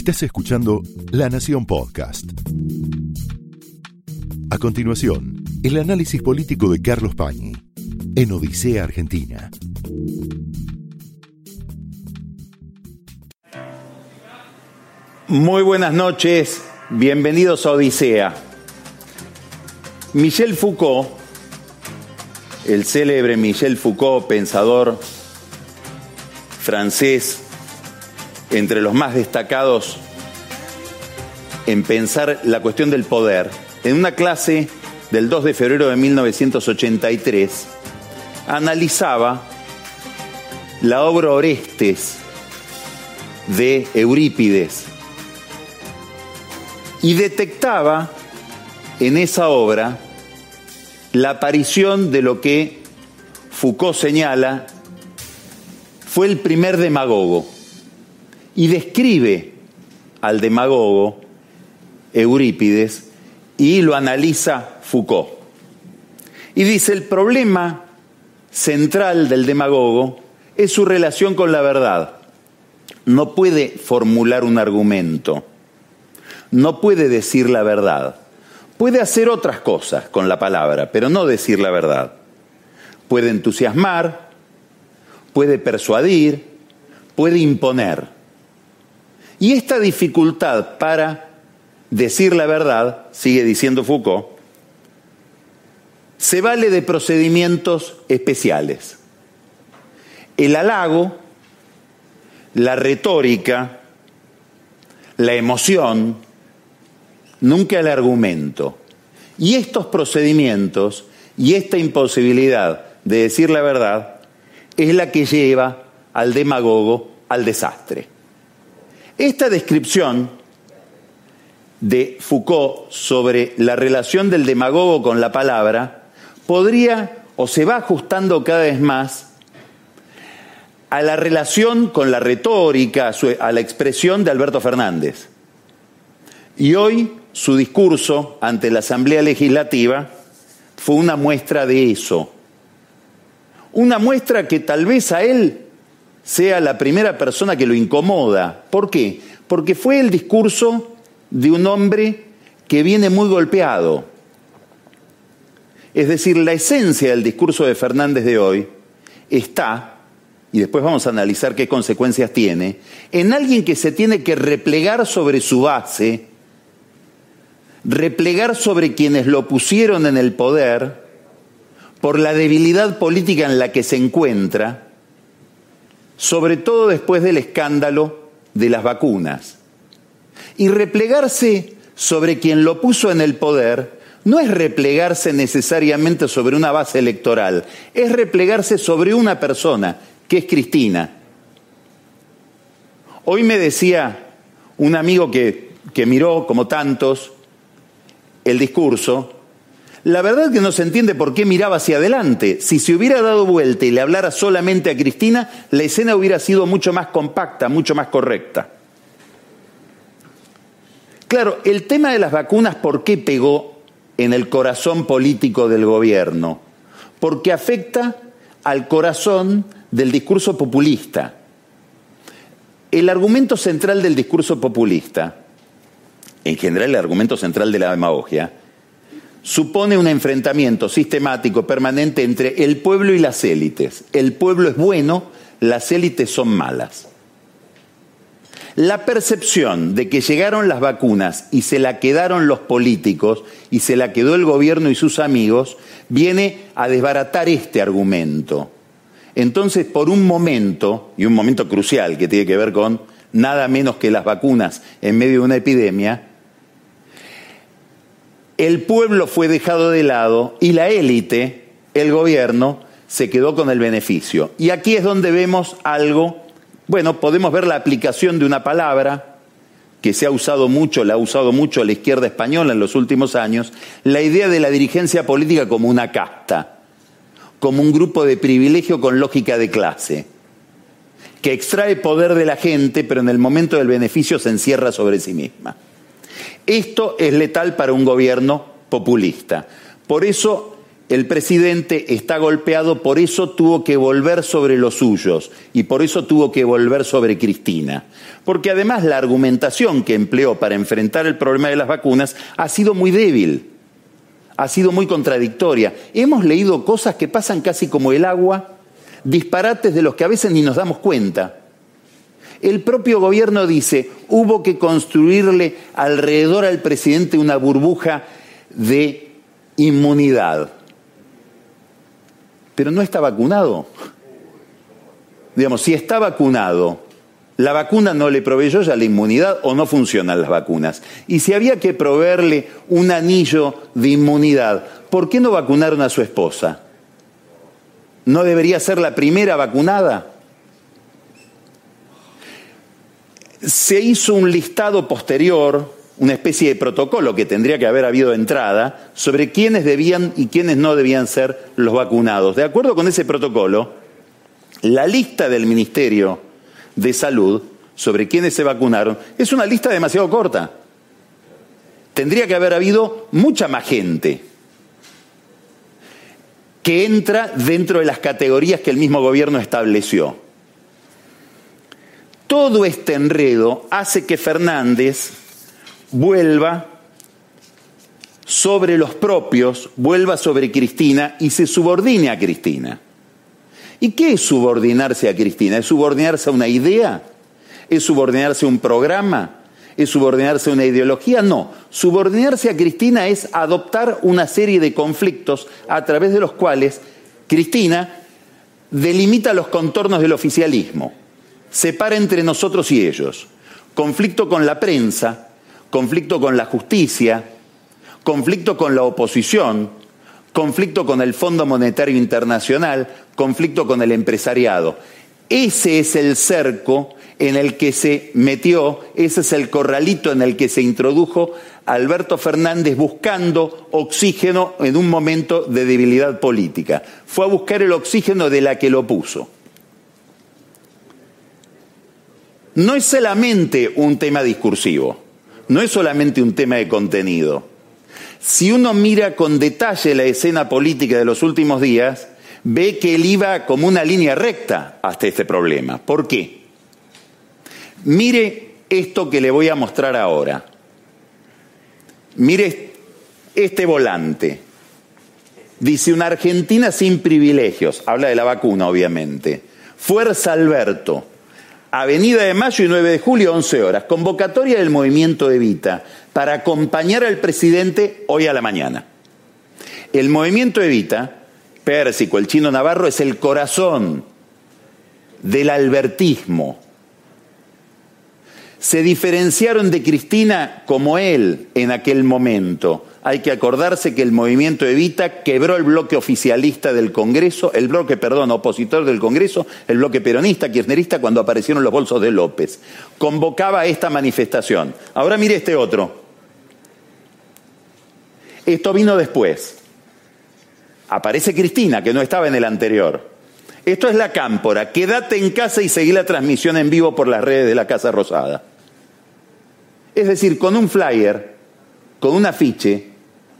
Estás escuchando La Nación Podcast. A continuación, el análisis político de Carlos Pañi en Odisea Argentina. Muy buenas noches, bienvenidos a Odisea. Michel Foucault, el célebre Michel Foucault, pensador francés, entre los más destacados en pensar la cuestión del poder, en una clase del 2 de febrero de 1983, analizaba la obra Orestes de Eurípides y detectaba en esa obra la aparición de lo que Foucault señala fue el primer demagogo y describe al demagogo Eurípides y lo analiza Foucault. Y dice, el problema central del demagogo es su relación con la verdad. No puede formular un argumento, no puede decir la verdad. Puede hacer otras cosas con la palabra, pero no decir la verdad. Puede entusiasmar, puede persuadir, puede imponer. Y esta dificultad para decir la verdad, sigue diciendo Foucault, se vale de procedimientos especiales. El halago, la retórica, la emoción, nunca el argumento. Y estos procedimientos y esta imposibilidad de decir la verdad es la que lleva al demagogo al desastre. Esta descripción de Foucault sobre la relación del demagogo con la palabra podría o se va ajustando cada vez más a la relación con la retórica, a la expresión de Alberto Fernández. Y hoy su discurso ante la Asamblea Legislativa fue una muestra de eso. Una muestra que tal vez a él sea la primera persona que lo incomoda. ¿Por qué? Porque fue el discurso de un hombre que viene muy golpeado. Es decir, la esencia del discurso de Fernández de hoy está, y después vamos a analizar qué consecuencias tiene, en alguien que se tiene que replegar sobre su base, replegar sobre quienes lo pusieron en el poder por la debilidad política en la que se encuentra, sobre todo después del escándalo de las vacunas. Y replegarse sobre quien lo puso en el poder no es replegarse necesariamente sobre una base electoral, es replegarse sobre una persona, que es Cristina. Hoy me decía un amigo que, que miró, como tantos, el discurso, la verdad es que no se entiende por qué miraba hacia adelante. Si se hubiera dado vuelta y le hablara solamente a Cristina, la escena hubiera sido mucho más compacta, mucho más correcta. Claro, el tema de las vacunas, ¿por qué pegó en el corazón político del gobierno? Porque afecta al corazón del discurso populista. El argumento central del discurso populista, en general el argumento central de la demagogia, supone un enfrentamiento sistemático, permanente entre el pueblo y las élites. El pueblo es bueno, las élites son malas. La percepción de que llegaron las vacunas y se la quedaron los políticos y se la quedó el gobierno y sus amigos viene a desbaratar este argumento. Entonces, por un momento, y un momento crucial que tiene que ver con nada menos que las vacunas en medio de una epidemia, el pueblo fue dejado de lado y la élite, el gobierno, se quedó con el beneficio. Y aquí es donde vemos algo bueno, podemos ver la aplicación de una palabra que se ha usado mucho, la ha usado mucho la izquierda española en los últimos años, la idea de la dirigencia política como una casta, como un grupo de privilegio con lógica de clase, que extrae poder de la gente, pero en el momento del beneficio se encierra sobre sí misma. Esto es letal para un gobierno populista. Por eso el presidente está golpeado, por eso tuvo que volver sobre los suyos y por eso tuvo que volver sobre Cristina. Porque además la argumentación que empleó para enfrentar el problema de las vacunas ha sido muy débil, ha sido muy contradictoria. Hemos leído cosas que pasan casi como el agua, disparates de los que a veces ni nos damos cuenta. El propio gobierno dice, hubo que construirle alrededor al presidente una burbuja de inmunidad pero no está vacunado. Digamos, si está vacunado, la vacuna no le proveyó ya la inmunidad o no funcionan las vacunas. Y si había que proveerle un anillo de inmunidad, ¿por qué no vacunaron a su esposa? ¿No debería ser la primera vacunada? Se hizo un listado posterior una especie de protocolo que tendría que haber habido entrada sobre quiénes debían y quiénes no debían ser los vacunados. De acuerdo con ese protocolo, la lista del Ministerio de Salud sobre quiénes se vacunaron es una lista demasiado corta. Tendría que haber habido mucha más gente que entra dentro de las categorías que el mismo gobierno estableció. Todo este enredo hace que Fernández vuelva sobre los propios, vuelva sobre Cristina y se subordine a Cristina. ¿Y qué es subordinarse a Cristina? ¿Es subordinarse a una idea? ¿Es subordinarse a un programa? ¿Es subordinarse a una ideología? No. Subordinarse a Cristina es adoptar una serie de conflictos a través de los cuales Cristina delimita los contornos del oficialismo, separa entre nosotros y ellos. Conflicto con la prensa, conflicto con la justicia, conflicto con la oposición, conflicto con el Fondo Monetario Internacional, conflicto con el empresariado. Ese es el cerco en el que se metió, ese es el corralito en el que se introdujo Alberto Fernández buscando oxígeno en un momento de debilidad política. Fue a buscar el oxígeno de la que lo puso. No es solamente un tema discursivo no es solamente un tema de contenido. Si uno mira con detalle la escena política de los últimos días, ve que él iba como una línea recta hasta este problema. ¿Por qué? Mire esto que le voy a mostrar ahora. Mire este volante. Dice una Argentina sin privilegios. Habla de la vacuna, obviamente. Fuerza Alberto. Avenida de Mayo y 9 de julio, 11 horas. Convocatoria del movimiento Evita para acompañar al presidente hoy a la mañana. El movimiento Evita, Pérsico, el chino Navarro, es el corazón del albertismo. Se diferenciaron de Cristina como él en aquel momento hay que acordarse que el movimiento Evita quebró el bloque oficialista del Congreso, el bloque, perdón, opositor del Congreso, el bloque peronista, kirchnerista, cuando aparecieron los bolsos de López. Convocaba esta manifestación. Ahora mire este otro. Esto vino después. Aparece Cristina, que no estaba en el anterior. Esto es la cámpora. Quédate en casa y seguí la transmisión en vivo por las redes de la Casa Rosada. Es decir, con un flyer, con un afiche,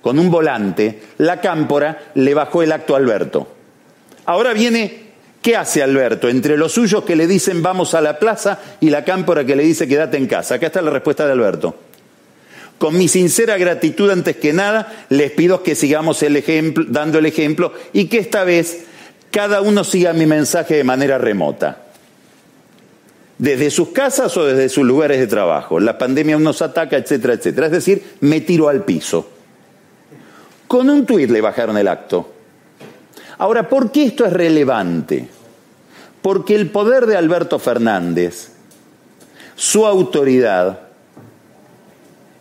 con un volante, la cámpora le bajó el acto a Alberto. Ahora viene, ¿qué hace Alberto? Entre los suyos que le dicen vamos a la plaza y la cámpora que le dice quédate en casa. Acá está la respuesta de Alberto. Con mi sincera gratitud antes que nada, les pido que sigamos el ejemplo, dando el ejemplo y que esta vez cada uno siga mi mensaje de manera remota. Desde sus casas o desde sus lugares de trabajo. La pandemia nos ataca, etcétera, etcétera. Es decir, me tiro al piso. Con un tuit le bajaron el acto. Ahora, ¿por qué esto es relevante? Porque el poder de Alberto Fernández, su autoridad,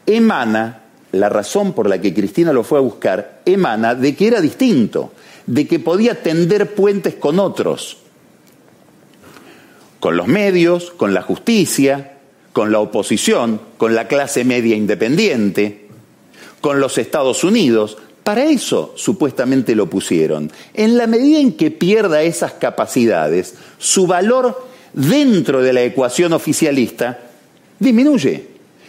emana, la razón por la que Cristina lo fue a buscar, emana de que era distinto, de que podía tender puentes con otros, con los medios, con la justicia, con la oposición, con la clase media independiente, con los Estados Unidos, para eso supuestamente lo pusieron. En la medida en que pierda esas capacidades, su valor dentro de la ecuación oficialista disminuye.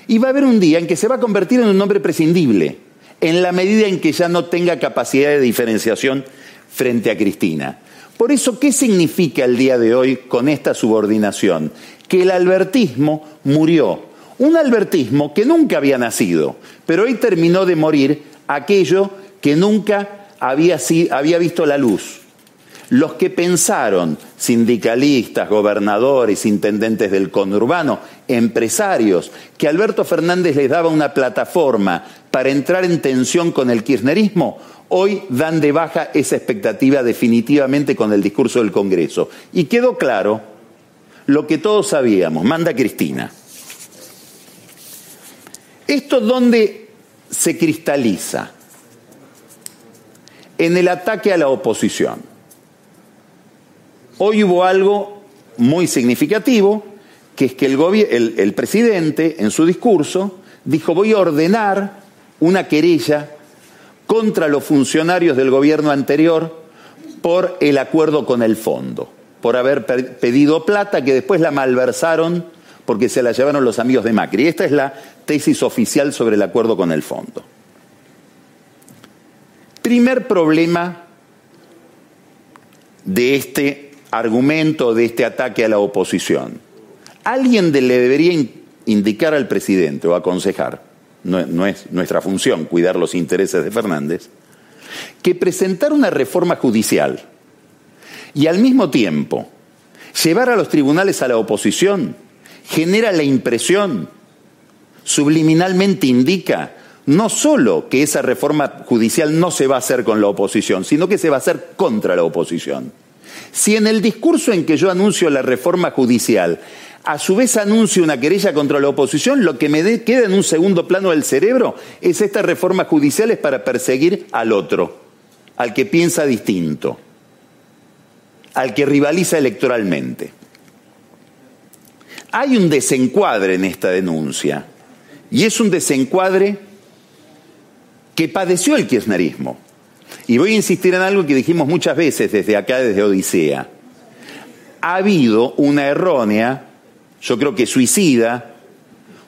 Y va a haber un día en que se va a convertir en un hombre prescindible, en la medida en que ya no tenga capacidad de diferenciación frente a Cristina. Por eso, ¿qué significa el día de hoy con esta subordinación? Que el albertismo murió. Un albertismo que nunca había nacido, pero hoy terminó de morir aquello que nunca había, había visto la luz. Los que pensaron, sindicalistas, gobernadores, intendentes del conurbano, empresarios, que Alberto Fernández les daba una plataforma para entrar en tensión con el kirchnerismo, hoy dan de baja esa expectativa definitivamente con el discurso del Congreso. Y quedó claro lo que todos sabíamos, manda Cristina. ¿Esto dónde se cristaliza? En el ataque a la oposición. Hoy hubo algo muy significativo, que es que el, el, presidente en su discurso dijo voy a ordenar una querella contra los funcionarios del gobierno anterior por el acuerdo con el fondo, por haber pedido plata que después la malversaron porque se la llevaron los amigos de Macri. Esta es la tesis oficial sobre el acuerdo con el fondo. Primer problema de este argumento de este ataque a la oposición. Alguien le debería indicar al presidente o aconsejar, no, es nuestra función cuidar los intereses de Fernández, que presentar una reforma judicial y al mismo tiempo llevar a los tribunales a la oposición genera la impresión, subliminalmente indica, no solo que esa reforma judicial no se va a hacer con la oposición, sino que se va a hacer contra la oposición. Si en el discurso en que yo anuncio la reforma judicial, a su vez anuncio una querella contra la oposición, lo que me queda en un segundo plano del cerebro es estas reformas judiciales para perseguir al otro, al que piensa distinto, al que rivaliza electoralmente. Hay un desencuadre en esta denuncia, y es un desencuadre que padeció el kirchnerismo. Y voy a insistir en algo que dijimos muchas veces desde acá, desde Odisea. Ha habido una errónea, yo creo que suicida,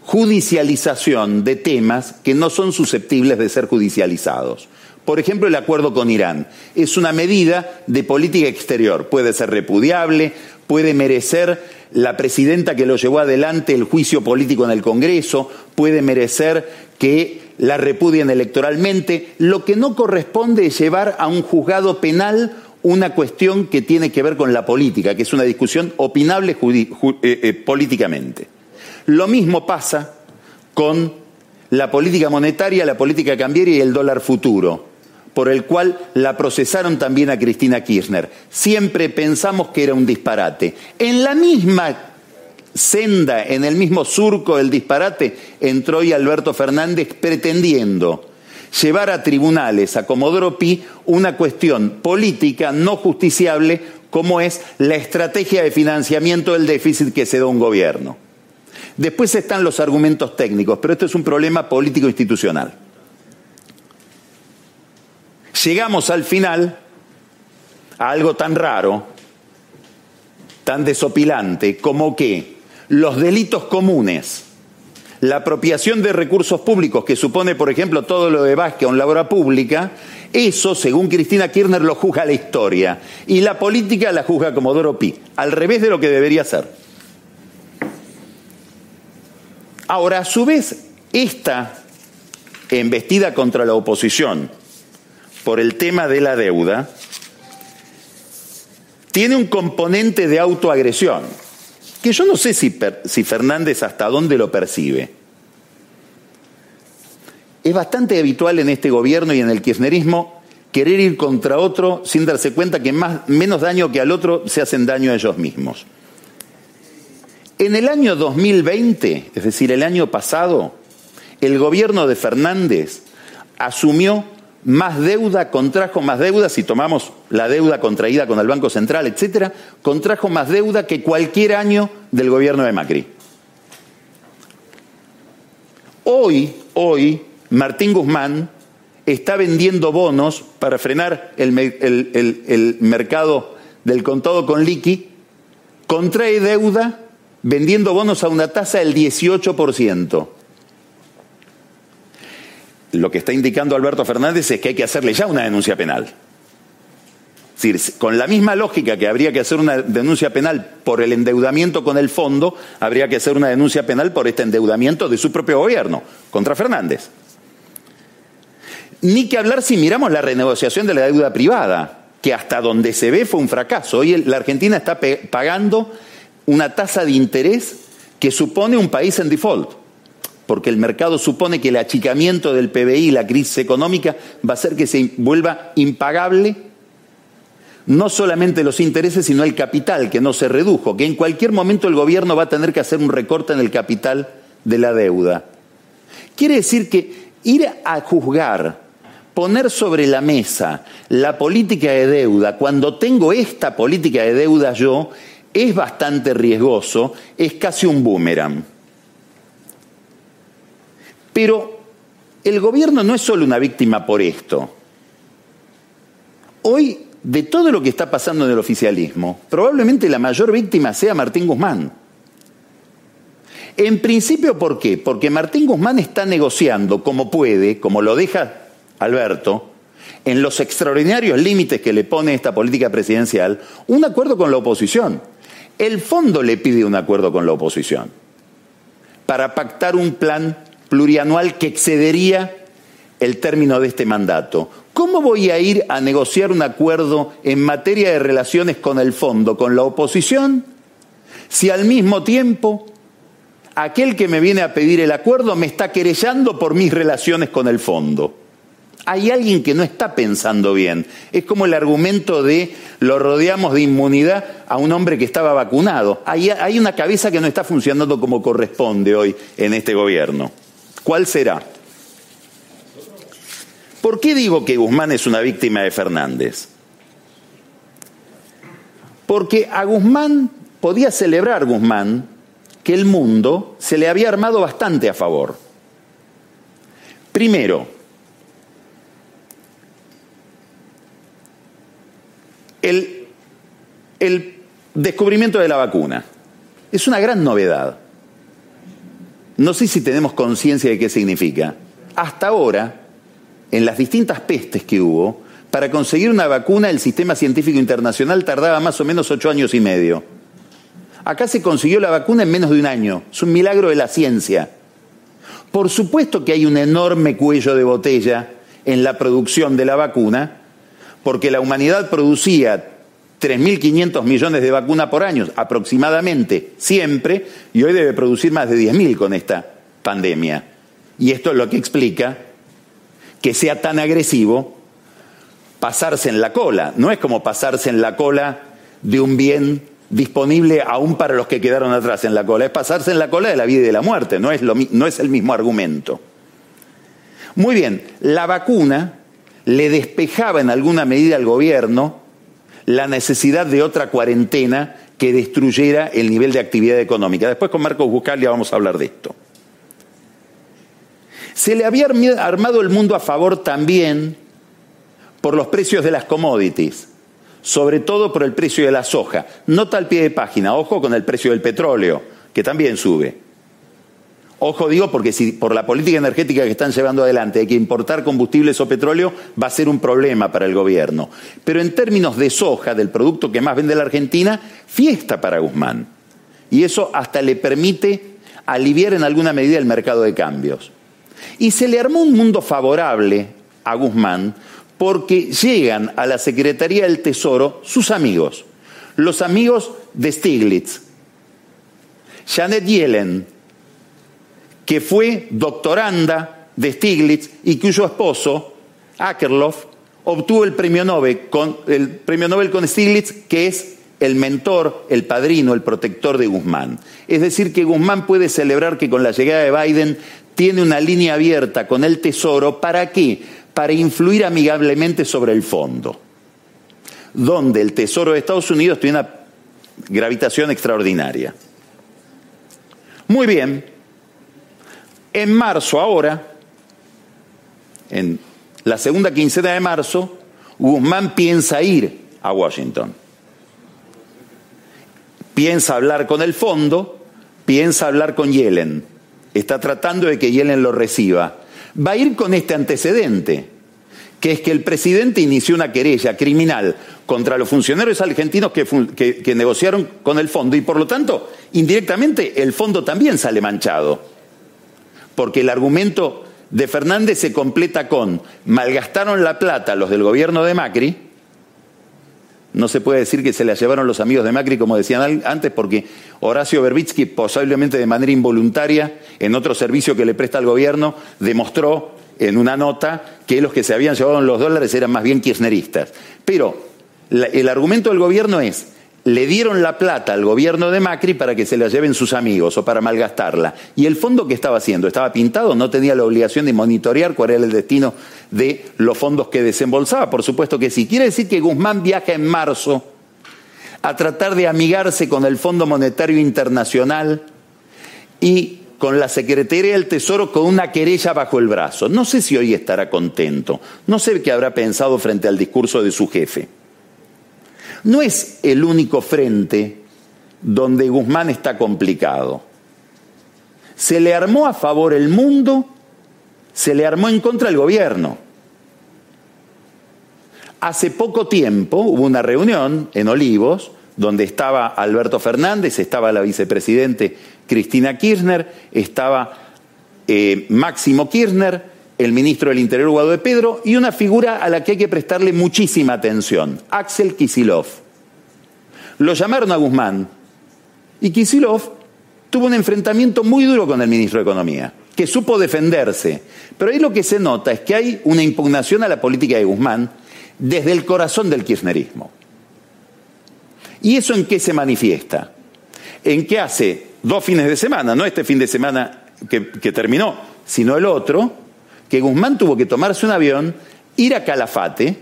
judicialización de temas que no son susceptibles de ser judicializados. Por ejemplo, el acuerdo con Irán es una medida de política exterior. Puede ser repudiable, puede merecer la presidenta que lo llevó adelante el juicio político en el Congreso, puede merecer que la repudien electoralmente. Lo que no corresponde es llevar a un juzgado penal una cuestión que tiene que ver con la política, que es una discusión opinable eh, eh, políticamente. Lo mismo pasa con la política monetaria, la política cambiaria y el dólar futuro, por el cual la procesaron también a Cristina Kirchner. Siempre pensamos que era un disparate. En la misma senda, en el mismo surco del disparate, entró hoy Alberto Fernández pretendiendo llevar a tribunales a Comodoro Pi una cuestión política no justiciable como es la estrategia de financiamiento del déficit que se da un gobierno. Después están los argumentos técnicos, pero esto es un problema político institucional. Llegamos al final a algo tan raro, tan desopilante, como que los delitos comunes, la apropiación de recursos públicos, que supone, por ejemplo, todo lo de Vázquez en la obra pública, eso, según Cristina Kirchner, lo juzga la historia. Y la política la juzga como Pi, al revés de lo que debería ser. Ahora, a su vez, esta embestida contra la oposición por el tema de la deuda tiene un componente de autoagresión que yo no sé si, Fernández hasta dónde lo percibe. Es bastante habitual en este gobierno y en el kirchnerismo querer ir contra otro sin darse cuenta que más, menos daño que al otro se hacen daño a ellos mismos. En el año 2020, es decir, el año pasado, el gobierno de Fernández asumió más deuda, contrajo más deuda, si tomamos la deuda contraída con el Banco Central, etcétera, contrajo más deuda que cualquier año del gobierno de Macri. Hoy, hoy, Martín Guzmán está vendiendo bonos para frenar el, mercado del contado con liqui, contrae deuda vendiendo bonos a una tasa del 18%. Lo que está indicando Alberto Fernández es que hay que hacerle ya una denuncia penal. Es decir, con la misma lógica que habría que hacer una denuncia penal por el endeudamiento con el fondo, habría que hacer una denuncia penal por este endeudamiento de su propio gobierno contra Fernández. Ni que hablar si miramos la renegociación de la deuda privada, que hasta donde se ve fue un fracaso. Hoy la Argentina está pagando una tasa de interés que supone un país en default, porque el mercado supone que el achicamiento del PBI, la crisis económica, va a hacer que se vuelva impagable no solamente los intereses, sino el capital, que no se redujo, que en cualquier momento el gobierno va a tener que hacer un recorte en el capital de la deuda. Quiere decir que ir a juzgar, poner sobre la mesa la política de deuda, cuando tengo esta política de deuda yo, es bastante riesgoso, es casi un boomerang. Pero el gobierno no es solo una víctima por esto. Hoy, de todo lo que está pasando en el oficialismo, probablemente la mayor víctima sea Martín Guzmán. En principio, ¿por qué? Porque Martín Guzmán está negociando como puede, como lo deja Alberto, en los extraordinarios límites que le pone esta política presidencial, un acuerdo con la oposición. El fondo le pide un acuerdo con la oposición para pactar un plan plurianual que excedería el término de este mandato. ¿Cómo voy a ir a negociar un acuerdo en materia de relaciones con el fondo, con la oposición, si al mismo tiempo aquel que me viene a pedir el acuerdo me está querellando por mis relaciones con el fondo? hay alguien que no está pensando bien. Es como el argumento de lo rodeamos de inmunidad a un hombre que estaba vacunado. Hay, hay, una cabeza que no está funcionando como corresponde hoy en este gobierno. ¿Cuál será? ¿Por qué digo que Guzmán es una víctima de Fernández? Porque a Guzmán podía celebrar Guzmán que el mundo se le había armado bastante a favor. Primero, el, el descubrimiento de la vacuna. Es una gran novedad. No sé si tenemos conciencia de qué significa. Hasta ahora, en las distintas pestes que hubo, para conseguir una vacuna el sistema científico internacional tardaba más o menos ocho años y medio. Acá se consiguió la vacuna en menos de un año. Es un milagro de la ciencia. Por supuesto que hay un enorme cuello de botella en la producción de la vacuna, porque la humanidad producía 3.500 millones de vacunas por año, aproximadamente, siempre, y hoy debe producir más de 10.000 con esta pandemia. Y esto es lo que explica que sea tan agresivo pasarse en la cola. No es como pasarse en la cola de un bien disponible aún para los que quedaron atrás en la cola, es pasarse en la cola de la vida y de la muerte, no es, lo, no es el mismo argumento. Muy bien, la vacuna le despejaba en alguna medida al gobierno la necesidad de otra cuarentena que destruyera el nivel de actividad económica. Después con Marcos Buscalia vamos a hablar de esto. Se le había armado el mundo a favor también por los precios de las commodities, sobre todo por el precio de la soja. Nota al pie de página, ojo con el precio del petróleo, que también sube. Ojo digo porque si por la política energética que están llevando adelante hay que importar combustibles o petróleo, va a ser un problema para el gobierno. Pero en términos de soja, del producto que más vende la Argentina, fiesta para Guzmán. Y eso hasta le permite aliviar en alguna medida el mercado de cambios. Y se le armó un mundo favorable a Guzmán porque llegan a la Secretaría del Tesoro sus amigos, los amigos de Stiglitz, Janet Yellen, que fue doctoranda de Stiglitz y cuyo esposo, Akerlof, obtuvo el premio Nobel con, el premio Nobel con Stiglitz, que es el mentor, el padrino, el protector de Guzmán. Es decir, que Guzmán puede celebrar que con la llegada de Biden tiene una línea abierta con el Tesoro. ¿Para qué? Para influir amigablemente sobre el fondo, donde el Tesoro de Estados Unidos tiene una gravitación extraordinaria. Muy bien, en marzo, ahora, en la segunda quincena de marzo, Guzmán piensa ir a Washington. Piensa hablar con el fondo, piensa hablar con Yellen. Está tratando de que Yellen lo reciba. va a ir con este antecedente, que es que el presidente inició una querella criminal contra los funcionarios argentinos que, que negociaron con el fondo y por lo tanto, indirectamente, el fondo también sale manchado. Porque el argumento de Fernández se completa con malgastaron la plata los del gobierno de Macri, no se puede decir que se la llevaron los amigos de Macri, como decían antes, porque Horacio Berbitsky, posiblemente de manera involuntaria, en otro servicio que le presta al gobierno, demostró en una nota que los que se habían llevado los dólares eran más bien kirchneristas. Pero el argumento del gobierno es, le dieron la plata al gobierno de Macri para que se la lleven sus amigos o para malgastarla. ¿Y el fondo que estaba haciendo? ¿Estaba pintado? ¿No tenía la obligación de monitorear cuál era el destino de los fondos que desembolsaba? Por supuesto que sí. Quiere decir que Guzmán viaja en marzo a tratar de amigarse con el Fondo Monetario Internacional y con la Secretaría del Tesoro con una querella bajo el brazo. No sé si hoy estará contento. No sé qué habrá pensado frente al discurso de su jefe. No es el único frente donde Guzmán está complicado. Se le armó a favor el mundo, se le armó en contra el gobierno. Hace poco tiempo hubo una reunión en Olivos donde estaba Alberto Fernández, estaba la vicepresidente Cristina Kirchner, estaba eh, Máximo Kirchner, el ministro del Interior Guado de Pedro y una figura a la que hay que prestarle muchísima atención, Axel Kisilov. Lo llamaron a Guzmán y Kisilov tuvo un enfrentamiento muy duro con el ministro de Economía, que supo defenderse. Pero ahí lo que se nota es que hay una impugnación a la política de Guzmán desde el corazón del kirchnerismo. ¿Y eso en qué se manifiesta? En que hace dos fines de semana, no este fin de semana que, que terminó, sino el otro, que Guzmán tuvo que tomarse un avión, ir a Calafate,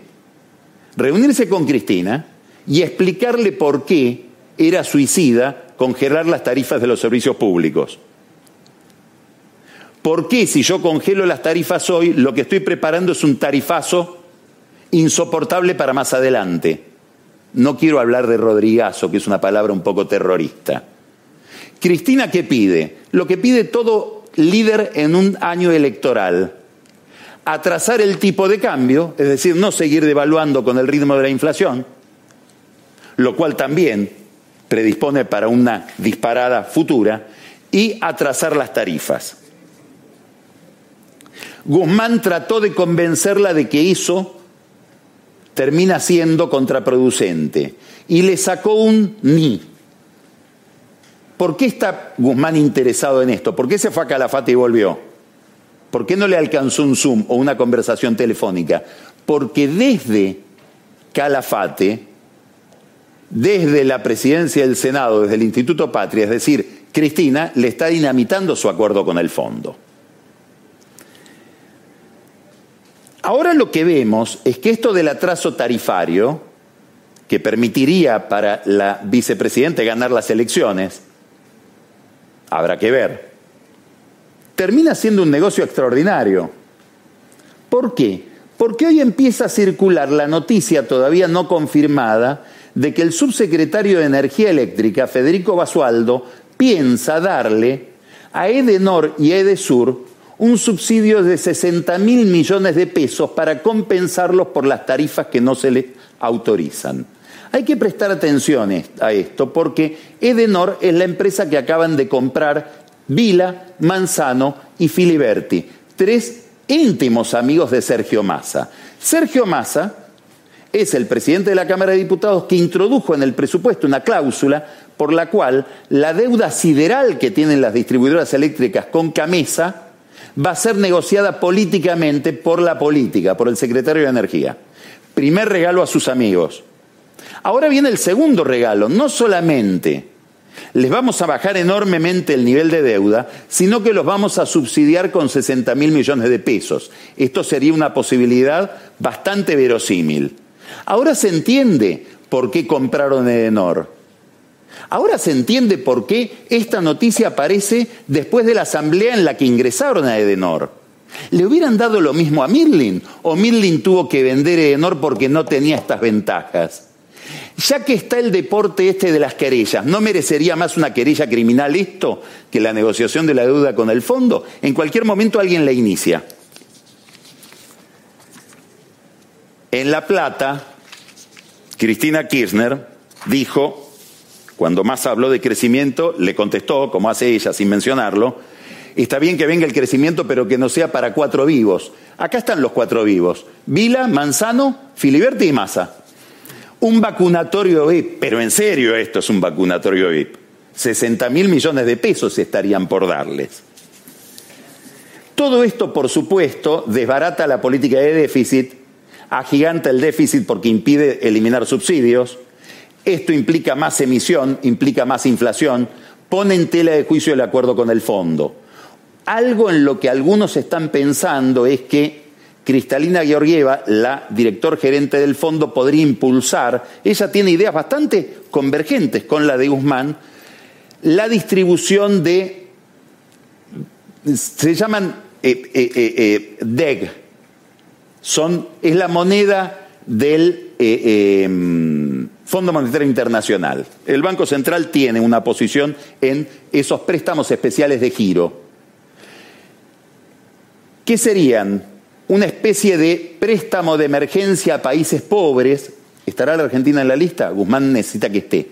reunirse con Cristina y explicarle por qué era suicida congelar las tarifas de los servicios públicos. ¿Por qué si yo congelo las tarifas hoy, lo que estoy preparando es un tarifazo insoportable para más adelante? No quiero hablar de Rodrigazo, que es una palabra un poco terrorista. Cristina, ¿qué pide? Lo que pide todo líder en un año electoral atrasar el tipo de cambio, es decir, no seguir devaluando con el ritmo de la inflación, lo cual también predispone para una disparada futura, y atrasar las tarifas. Guzmán trató de convencerla de que eso termina siendo contraproducente y le sacó un ni. ¿Por qué está Guzmán interesado en esto? ¿Por qué se fue a Calafate y volvió? ¿Por qué no le alcanzó un Zoom o una conversación telefónica? Porque desde Calafate, desde la presidencia del Senado, desde el Instituto Patria, es decir, Cristina le está dinamitando su acuerdo con el fondo. Ahora lo que vemos es que esto del atraso tarifario, que permitiría para la vicepresidente ganar las elecciones, habrá que ver, termina siendo un negocio extraordinario. ¿Por qué? Porque hoy empieza a circular la noticia todavía no confirmada de que el subsecretario de Energía Eléctrica, Federico Basualdo, piensa darle a Edenor y Edesur un subsidio de 60 mil millones de pesos para compensarlos por las tarifas que no se les autorizan. Hay que prestar atención a esto porque Edenor es la empresa que acaban de comprar Vila, Manzano y Filiberti, tres íntimos amigos de Sergio Massa. Sergio Massa es el presidente de la Cámara de Diputados que introdujo en el presupuesto una cláusula por la cual la deuda sideral que tienen las distribuidoras eléctricas con Camesa va a ser negociada políticamente por la política, por el secretario de Energía. Primer regalo a sus amigos. Ahora viene el segundo regalo, no solamente les vamos a bajar enormemente el nivel de deuda, sino que los vamos a subsidiar con 60 mil millones de pesos. Esto sería una posibilidad bastante verosímil. Ahora se entiende por qué compraron Edenor. Ahora se entiende por qué esta noticia aparece después de la asamblea en la que ingresaron a Edenor. ¿Le hubieran dado lo mismo a Mirlin o Mirlin tuvo que vender Edenor porque no tenía estas ventajas? Ya que está el deporte este de las querellas, ¿no merecería más una querella criminal esto que la negociación de la deuda con el fondo? En cualquier momento alguien la inicia. En La Plata, Cristina Kirchner dijo, cuando más habló de crecimiento, le contestó, como hace ella, sin mencionarlo, está bien que venga el crecimiento, pero que no sea para cuatro vivos. Acá están los cuatro vivos. Vila, Manzano, Filiberti y Massa. Un vacunatorio VIP, pero en serio esto es un vacunatorio VIP. 60 mil millones de pesos estarían por darles. Todo esto, por supuesto, desbarata la política de déficit, agiganta el déficit porque impide eliminar subsidios. Esto implica más emisión, implica más inflación, pone en tela de juicio el acuerdo con el fondo. Algo en lo que algunos están pensando es que Cristalina Georgieva, la director gerente del fondo, podría impulsar, ella tiene ideas bastante convergentes con la de Guzmán, la distribución de, se llaman eh, eh, eh, DEG, son, es la moneda del em, Fondo Monetario Internacional. El Banco Central tiene una posición en esos préstamos especiales de giro. ¿Qué serían? Una especie de préstamo de emergencia a países pobres. ¿Estará la Argentina en la lista? Guzmán necesita que esté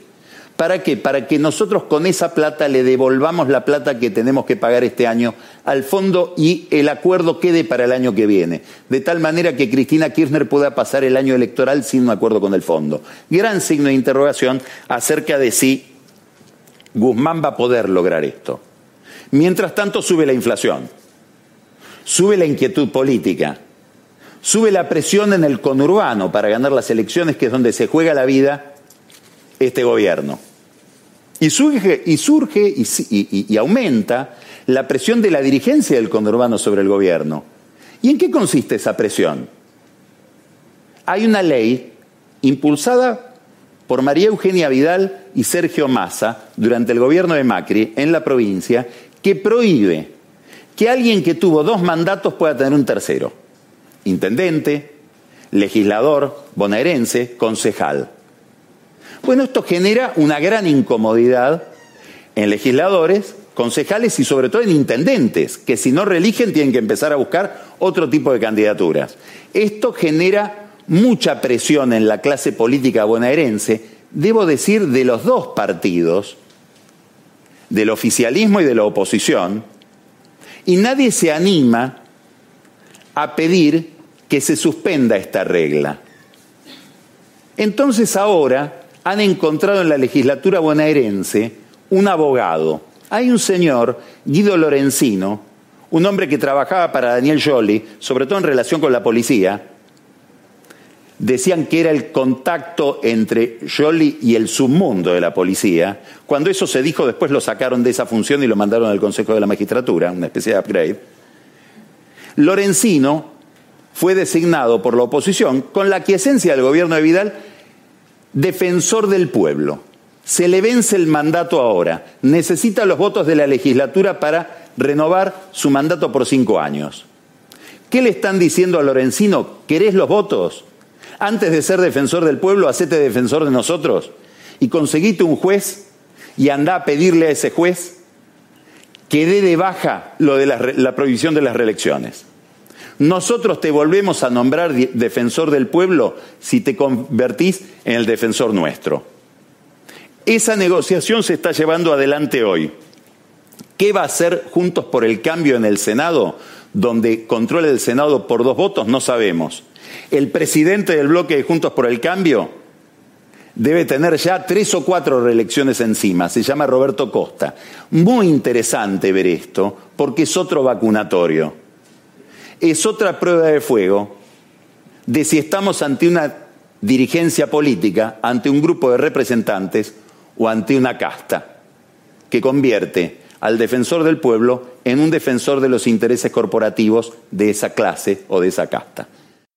¿Para qué? Para que nosotros con esa plata le devolvamos la plata que tenemos que pagar este año al fondo y el acuerdo quede para el año que viene. De tal manera que Cristina Kirchner pueda pasar el año electoral sin un acuerdo con el fondo. Gran signo de interrogación acerca de si Guzmán va a poder lograr esto. Mientras tanto sube la inflación, sube la inquietud política, sube la presión en el conurbano para ganar las elecciones, que es donde se juega la vida este gobierno. Y surge, y, surge y, aumenta la presión de la dirigencia del conurbano sobre el gobierno. ¿Y en qué consiste esa presión? Hay una ley impulsada por María Eugenia Vidal y Sergio Massa durante el gobierno de Macri en la provincia que prohíbe que alguien que tuvo dos mandatos pueda tener un tercero. Intendente, legislador, bonaerense, concejal. Bueno, esto genera una gran incomodidad en legisladores, concejales y sobre todo en intendentes, que si no reeligen tienen que empezar a buscar otro tipo de candidaturas. Esto genera mucha presión en la clase política bonaerense, debo decir, de los dos partidos, del oficialismo y de la oposición, y nadie se anima a pedir que se suspenda esta regla. Entonces ahora han encontrado en la legislatura bonaerense un abogado. Hay un señor, Guido Lorenzino, un hombre que trabajaba para Daniel Jolie, sobre todo en relación con la policía. Decían que era el contacto entre Jolie y el submundo de la policía. Cuando eso se dijo, después lo sacaron de esa función y lo mandaron al Consejo de la Magistratura, una especie de upgrade. Lorenzino fue designado por la oposición con la quiesencia del gobierno de Vidal defensor del pueblo. Se le vence el mandato ahora. Necesita los votos de la legislatura para renovar su mandato por cinco años. ¿Qué le están diciendo a Lorenzino? ¿Querés los votos? Antes de ser defensor del pueblo, hacete defensor de nosotros y conseguite un juez y anda a pedirle a ese juez que dé de baja lo de la, la prohibición de las reelecciones. Nosotros te volvemos a nombrar defensor del pueblo si te convertís en el defensor nuestro. Esa negociación se está llevando adelante hoy. ¿Qué va a hacer Juntos por el Cambio en el Senado? Donde controla el Senado por dos votos, no sabemos. El presidente del bloque de Juntos por el Cambio debe tener ya tres o cuatro reelecciones encima. Se llama Roberto Costa. Muy interesante ver esto, porque es otro vacunatorio es otra prueba de fuego de si estamos ante una dirigencia política, ante un grupo de representantes o ante una casta que convierte al defensor del pueblo en un defensor de los intereses corporativos de esa clase o de esa casta.